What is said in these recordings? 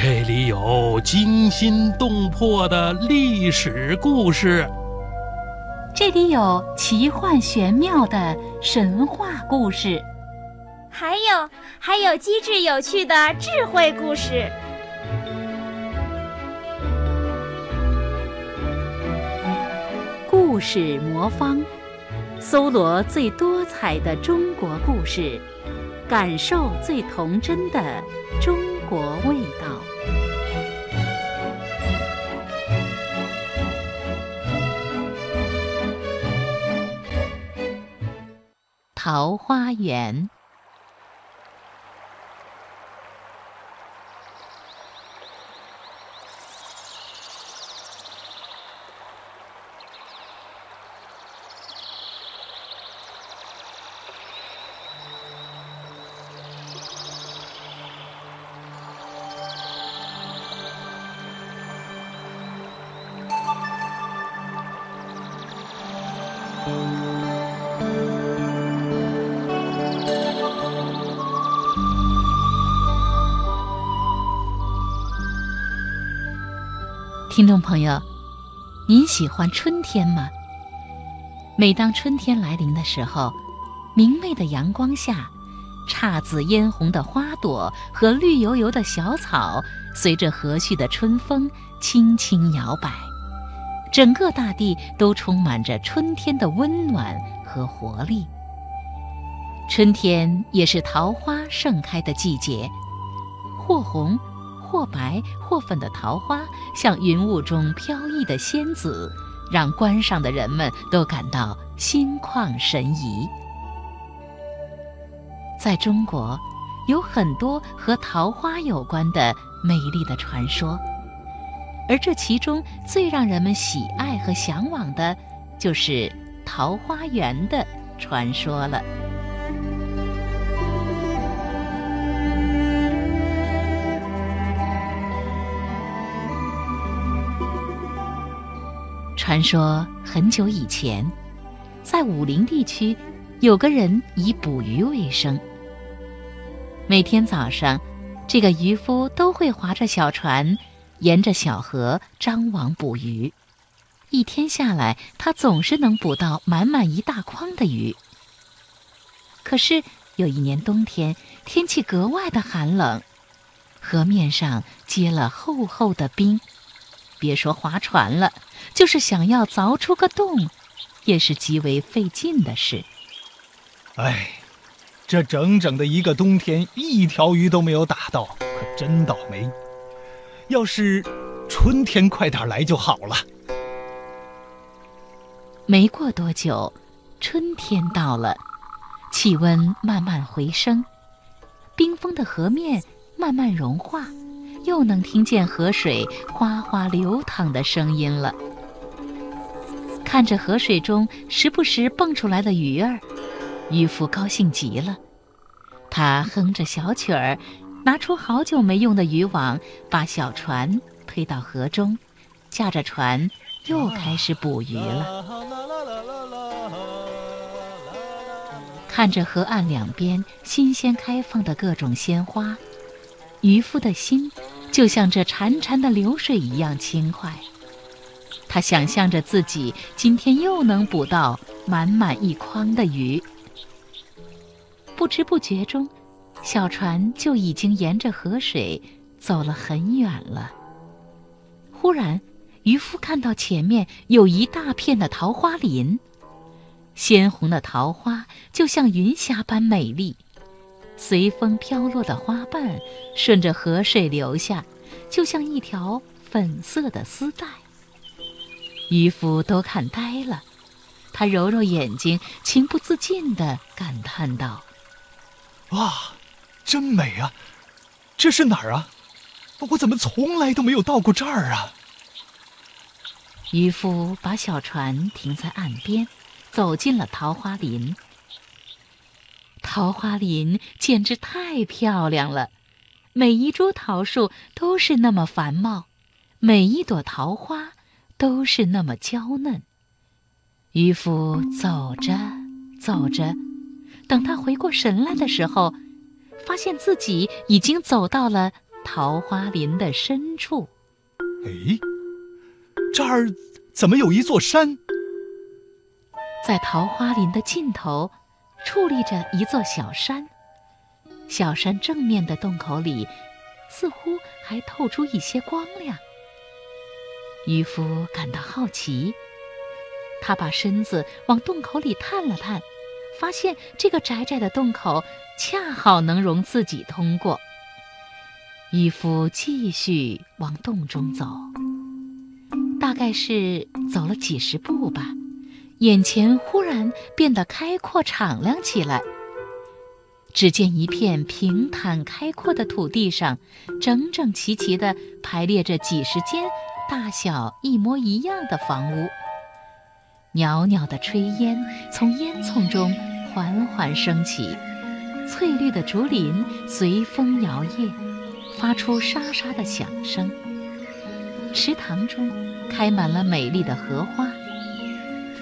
这里有惊心动魄的历史故事，这里有奇幻玄妙的神话故事，还有还有机智有趣的智慧故事。故事魔方，搜罗最多彩的中国故事，感受最童真的中国味道。桃花源。听众朋友，您喜欢春天吗？每当春天来临的时候，明媚的阳光下，姹紫嫣红的花朵和绿油油的小草，随着和煦的春风轻轻摇摆，整个大地都充满着春天的温暖和活力。春天也是桃花盛开的季节，或红。或白或粉的桃花，像云雾中飘逸的仙子，让观赏的人们都感到心旷神怡。在中国，有很多和桃花有关的美丽的传说，而这其中最让人们喜爱和向往的，就是桃花源的传说了。传说很久以前，在武陵地区，有个人以捕鱼为生。每天早上，这个渔夫都会划着小船，沿着小河张网捕鱼。一天下来，他总是能捕到满满一大筐的鱼。可是有一年冬天，天气格外的寒冷，河面上结了厚厚的冰。别说划船了，就是想要凿出个洞，也是极为费劲的事。哎，这整整的一个冬天，一条鱼都没有打到，可真倒霉。要是春天快点来就好了。没过多久，春天到了，气温慢慢回升，冰封的河面慢慢融化。又能听见河水哗哗流淌的声音了。看着河水中时不时蹦出来的鱼儿，渔夫高兴极了。他哼着小曲儿，拿出好久没用的渔网，把小船推到河中，驾着船又开始捕鱼了。看着河岸两边新鲜开放的各种鲜花，渔夫的心。就像这潺潺的流水一样轻快，他想象着自己今天又能捕到满满一筐的鱼。不知不觉中，小船就已经沿着河水走了很远了。忽然，渔夫看到前面有一大片的桃花林，鲜红的桃花就像云霞般美丽。随风飘落的花瓣顺着河水流下，就像一条粉色的丝带。渔夫都看呆了，他揉揉眼睛，情不自禁地感叹道：“哇，真美啊！这是哪儿啊？我怎么从来都没有到过这儿啊？”渔夫把小船停在岸边，走进了桃花林。桃花林简直太漂亮了，每一株桃树都是那么繁茂，每一朵桃花都是那么娇嫩。渔夫走着走着，等他回过神来的时候，发现自己已经走到了桃花林的深处。哎，这儿怎么有一座山？在桃花林的尽头，矗立着一座小山。小山正面的洞口里，似乎还透出一些光亮。渔夫感到好奇，他把身子往洞口里探了探，发现这个窄窄的洞口恰好能容自己通过。渔夫继续往洞中走，大概是走了几十步吧，眼前忽然变得开阔敞亮起来。只见一片平坦开阔的土地上，整整齐齐地排列着几十间大小一模一样的房屋。袅袅的炊烟从烟囱中缓缓升起，翠绿的竹林随风摇曳，发出沙沙的响声。池塘中开满了美丽的荷花，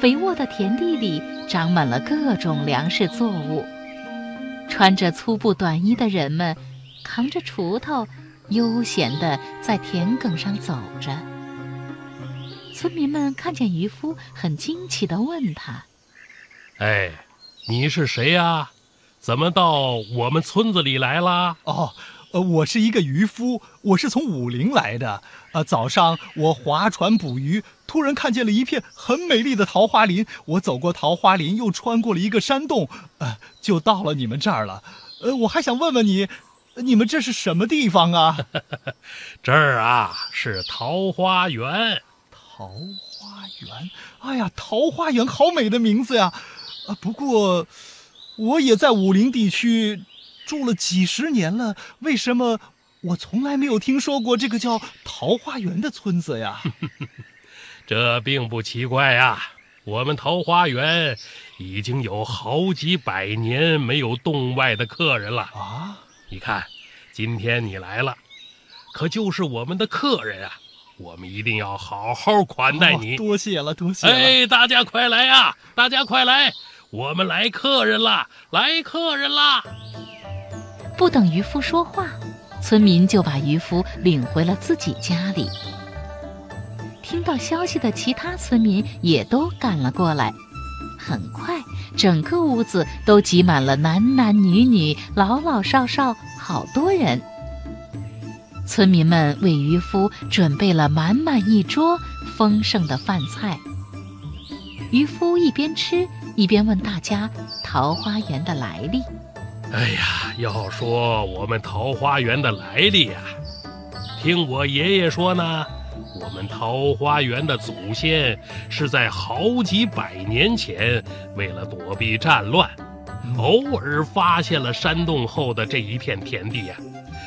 肥沃的田地里长满了各种粮食作物。穿着粗布短衣的人们，扛着锄头，悠闲地在田埂上走着。村民们看见渔夫，很惊奇地问他：“哎，你是谁呀？怎么到我们村子里来了？”哦，呃，我是一个渔夫，我是从武陵来的。呃，早上我划船捕鱼，突然看见了一片很美丽的桃花林。我走过桃花林，又穿过了一个山洞，呃，就到了你们这儿了。呃，我还想问问你，你们这是什么地方啊？这儿啊，是桃花源。桃花源，哎呀，桃花源，好美的名字呀！啊，不过我也在武陵地区住了几十年了，为什么我从来没有听说过这个叫桃花源的村子呀？这并不奇怪呀，我们桃花源已经有好几百年没有洞外的客人了啊！你看，今天你来了，可就是我们的客人啊！我们一定要好好款待你。多谢了，多谢了！哎，大家快来呀！大家快来，我们来客人啦！来客人啦！不等渔夫说话，村民就把渔夫领回了自己家里。听到消息的其他村民也都赶了过来。很快，整个屋子都挤满了男男女女、老老少少，好多人。村民们为渔夫准备了满满一桌丰盛的饭菜。渔夫一边吃一边问大家桃花源的来历。哎呀，要说我们桃花源的来历呀，听我爷爷说呢，我们桃花源的祖先是在好几百年前为了躲避战乱，偶尔发现了山洞后的这一片田地呀。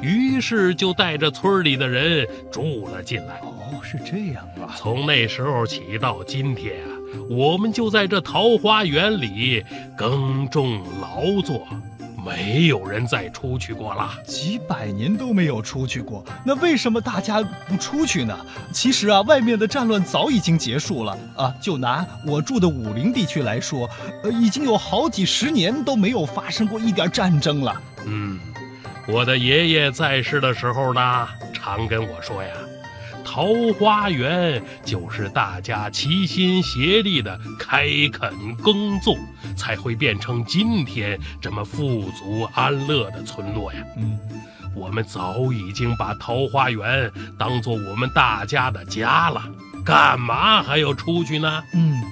于是就带着村里的人住了进来。哦，是这样啊！从那时候起到今天啊，我们就在这桃花源里耕种劳作，没有人再出去过了。几百年都没有出去过，那为什么大家不出去呢？其实啊，外面的战乱早已经结束了啊。就拿我住的武陵地区来说，呃，已经有好几十年都没有发生过一点战争了。嗯。我的爷爷在世的时候呢，常跟我说呀，桃花源就是大家齐心协力的开垦耕种，才会变成今天这么富足安乐的村落呀。嗯，我们早已经把桃花源当做我们大家的家了，干嘛还要出去呢？嗯，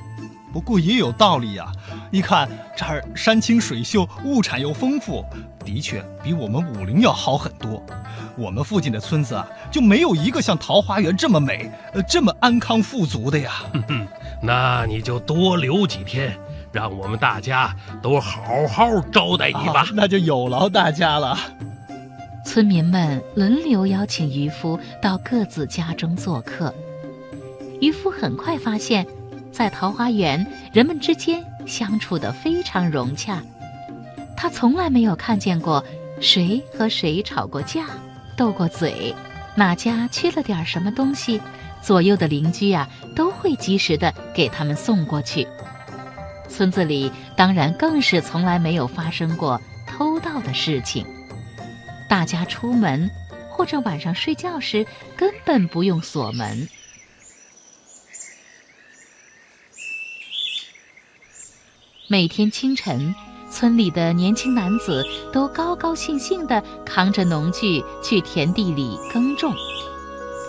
不过也有道理呀。你看这儿山清水秀，物产又丰富。的确比我们武陵要好很多，我们附近的村子啊，就没有一个像桃花源这么美，呃，这么安康富足的呀。哼哼，那你就多留几天，让我们大家都好好招待你吧。那就有劳大家了。村民们轮流邀请渔夫到各自家中做客。渔夫很快发现，在桃花源，人们之间相处得非常融洽。他从来没有看见过谁和谁吵过架、斗过嘴，哪家缺了点什么东西，左右的邻居啊都会及时的给他们送过去。村子里当然更是从来没有发生过偷盗的事情。大家出门或者晚上睡觉时根本不用锁门。每天清晨，村里的年轻男子都高高兴兴地扛着农具去田地里耕种，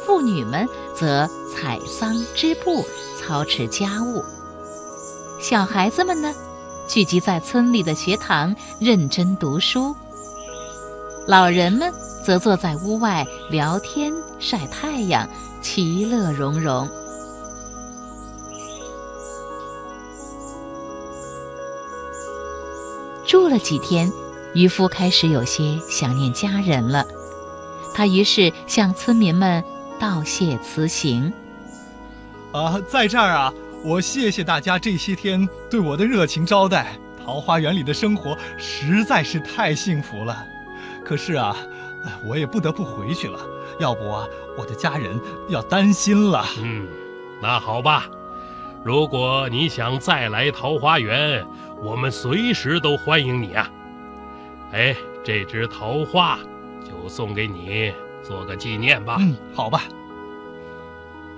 妇女们则采桑织布、操持家务。小孩子们呢，聚集在村里的学堂认真读书。老人们则坐在屋外聊天、晒太阳，其乐融融。住了几天，渔夫开始有些想念家人了。他于是向村民们道谢辞行。啊，在这儿啊，我谢谢大家这些天对我的热情招待。桃花源里的生活实在是太幸福了。可是啊，我也不得不回去了，要不啊，我的家人要担心了。嗯，那好吧，如果你想再来桃花源。我们随时都欢迎你啊！哎，这枝桃花就送给你，做个纪念吧。嗯，好吧。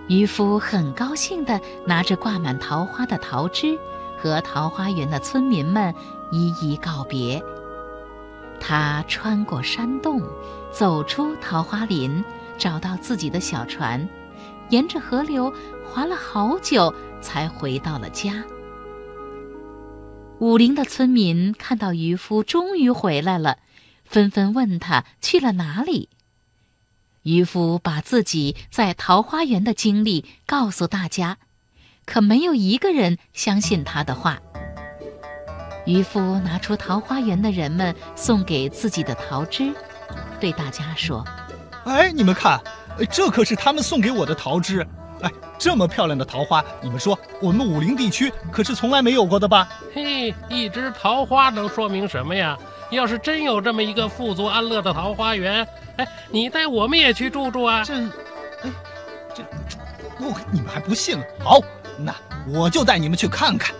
渔夫很高兴地拿着挂满桃花的桃枝，和桃花源的村民们一一告别。他穿过山洞，走出桃花林，找到自己的小船，沿着河流划了好久，才回到了家。武陵的村民看到渔夫终于回来了，纷纷问他去了哪里。渔夫把自己在桃花源的经历告诉大家，可没有一个人相信他的话。渔夫拿出桃花源的人们送给自己的桃枝，对大家说：“哎，你们看，这可是他们送给我的桃枝。”哎，这么漂亮的桃花，你们说我们武陵地区可是从来没有过的吧？嘿，一枝桃花能说明什么呀？要是真有这么一个富足安乐的桃花源，哎，你带我们也去住住啊？这，哎，这，我你们还不信了？好，那我就带你们去看看。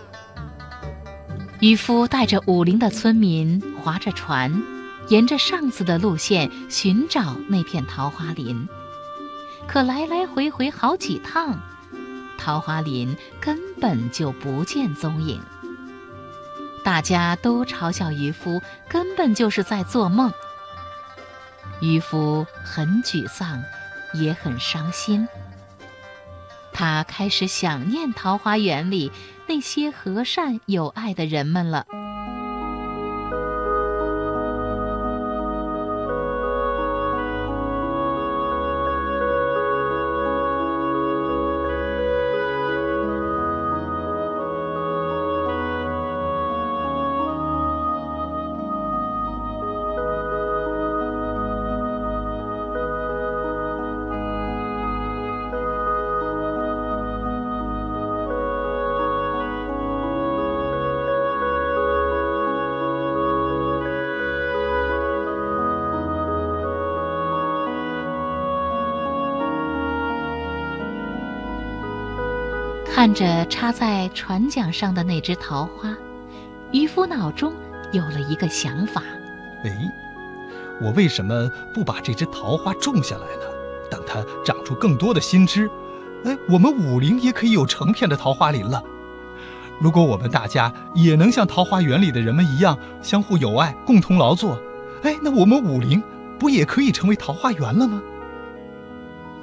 渔夫带着武陵的村民划着船，沿着上次的路线寻找那片桃花林。可来来回回好几趟，桃花林根本就不见踪影。大家都嘲笑渔夫，根本就是在做梦。渔夫很沮丧，也很伤心。他开始想念桃花源里那些和善有爱的人们了。看着插在船桨上的那只桃花，渔夫脑中有了一个想法：哎，我为什么不把这只桃花种下来呢？等它长出更多的新枝，哎，我们武陵也可以有成片的桃花林了。如果我们大家也能像桃花源里的人们一样相互友爱、共同劳作，哎，那我们武陵不也可以成为桃花源了吗？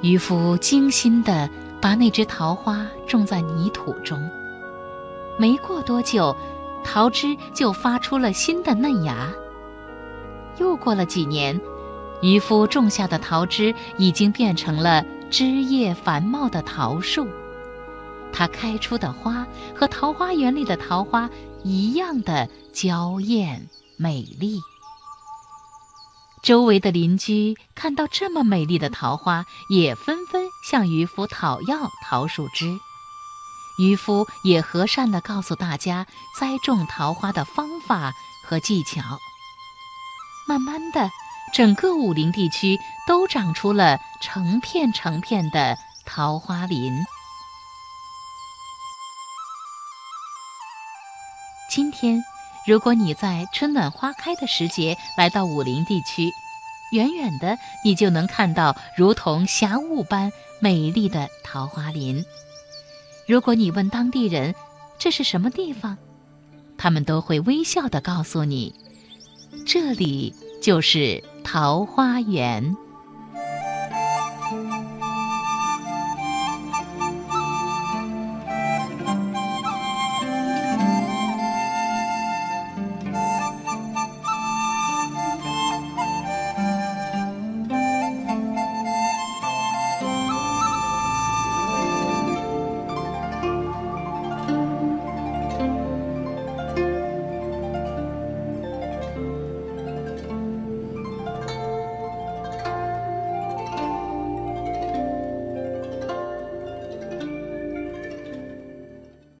渔夫精心地。把那只桃花种在泥土中，没过多久，桃枝就发出了新的嫩芽。又过了几年，渔夫种下的桃枝已经变成了枝叶繁茂的桃树，它开出的花和桃花源里的桃花一样的娇艳美丽。周围的邻居看到这么美丽的桃花，也纷纷向渔夫讨要桃树枝。渔夫也和善地告诉大家栽种桃花的方法和技巧。慢慢的，整个武陵地区都长出了成片成片的桃花林。今天。如果你在春暖花开的时节来到武陵地区，远远的你就能看到如同霞雾般美丽的桃花林。如果你问当地人这是什么地方，他们都会微笑地告诉你，这里就是桃花源。